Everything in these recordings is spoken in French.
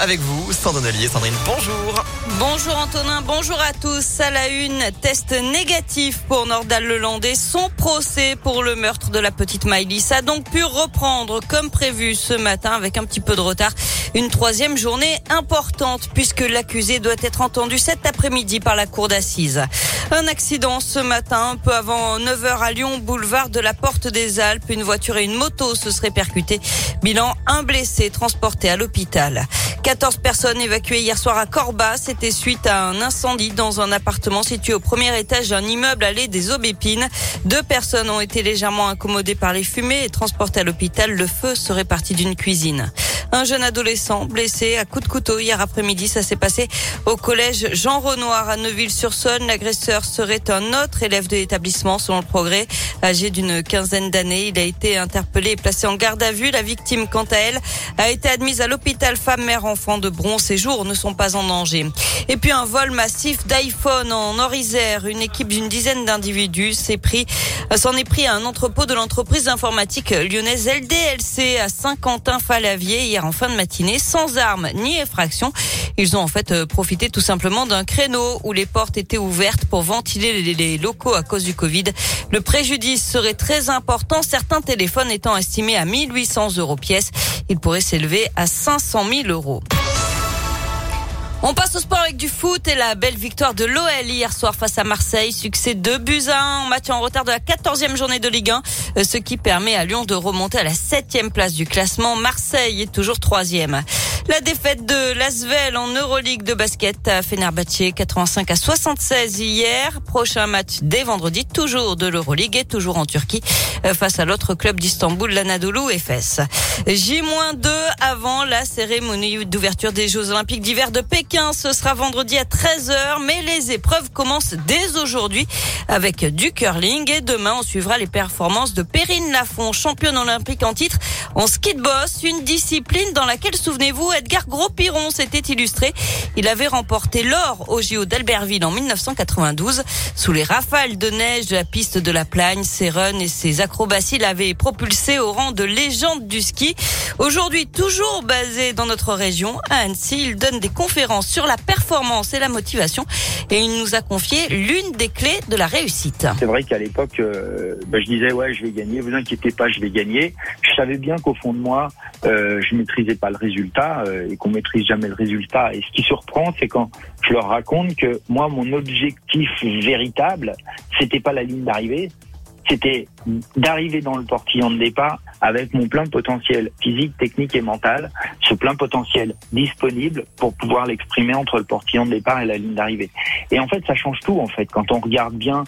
avec vous, Sandrine Ollier. Sandrine, bonjour. Bonjour Antonin, bonjour à tous. À la une, test négatif pour Nordal Lelandais. Son procès pour le meurtre de la petite Maïlis a donc pu reprendre comme prévu ce matin avec un petit peu de retard. Une troisième journée importante puisque l'accusé doit être entendu cet après-midi par la cour d'assises. Un accident ce matin, un peu avant 9h à Lyon, boulevard de la Porte des Alpes. Une voiture et une moto se seraient percutées. Bilan, un blessé transporté à l'hôpital. 14 personnes évacuées hier soir à Corba. C'était suite à un incendie dans un appartement situé au premier étage d'un immeuble allé des Aubépines. Deux personnes ont été légèrement incommodées par les fumées et transportées à l'hôpital. Le feu serait parti d'une cuisine. Un jeune adolescent blessé à coups de couteau hier après-midi. Ça s'est passé au collège Jean Renoir à Neuville-sur-Saône. L'agresseur serait un autre élève de l'établissement selon le progrès. Âgé d'une quinzaine d'années, il a été interpellé et placé en garde à vue. La victime, quant à elle, a été admise à l'hôpital femme mère enfant de Bron. Ses jours ne sont pas en danger. Et puis un vol massif d'iPhone en Orisère. Une équipe d'une dizaine d'individus s'est pris, s'en est pris à un entrepôt de l'entreprise informatique lyonnaise LDLC à Saint-Quentin-Falavier hier en fin de matinée, sans armes ni effraction. Ils ont en fait euh, profité tout simplement d'un créneau où les portes étaient ouvertes pour ventiler les locaux à cause du Covid. Le préjudice serait très important, certains téléphones étant estimés à 1800 euros pièce. Il pourrait s'élever à 500 000 euros. On passe au sport avec du foot et la belle victoire de l'OL hier soir face à Marseille. Succès de buts à 1 match en retard de la 14e journée de Ligue 1, euh, ce qui permet à Lyon de remonter à la 7e place du classement. Marseille est toujours troisième. La défaite de Lasvel en Euroleague de basket à Fenerbahçe 85 à 76 hier. Prochain match dès vendredi, toujours de l'Euroleague et toujours en Turquie euh, face à l'autre club d'Istanbul, l'Anadolu Efes. J-2 avant la cérémonie d'ouverture des Jeux Olympiques d'hiver de Pékin. Ce sera vendredi à 13h, mais les épreuves commencent dès aujourd'hui avec du curling et demain on suivra les performances de Perrine Lafont, championne olympique en titre en ski de boss, une discipline dans laquelle, souvenez-vous, Edgar Gros-Piron s'était illustré. Il avait remporté l'or au JO d'Albertville en 1992. Sous les rafales de neige de la piste de la Plagne, ses runs et ses acrobaties l'avaient propulsé au rang de légende du ski. Aujourd'hui, toujours basé dans notre région, à Annecy, il donne des conférences sur la performance et la motivation et il nous a confié l'une des clés de la réussite. C'est vrai qu'à l'époque, euh, bah, je disais ouais, je vais gagner, vous inquiétez pas, je vais gagner. Je savais bien qu'au fond de moi, euh, je maîtrisais pas le résultat euh, et qu'on maîtrise jamais le résultat. Et ce qui surprend, c'est quand je leur raconte que moi, mon objectif véritable, c'était pas la ligne d'arrivée, c'était d'arriver dans le portillon de départ avec mon plein potentiel physique, technique et mental, ce plein potentiel disponible pour pouvoir l'exprimer entre le portillon de départ et la ligne d'arrivée. Et en fait, ça change tout, en fait. Quand on regarde bien,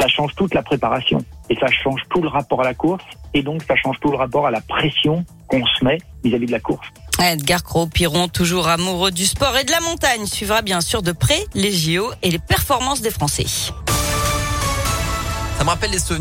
ça change toute la préparation. Et ça change tout le rapport à la course. Et donc, ça change tout le rapport à la pression qu'on se met vis-à-vis de la course. Edgar Cros-Piron, toujours amoureux du sport et de la montagne, suivra bien sûr de près les JO et les performances des Français. Ça me rappelle les souvenirs.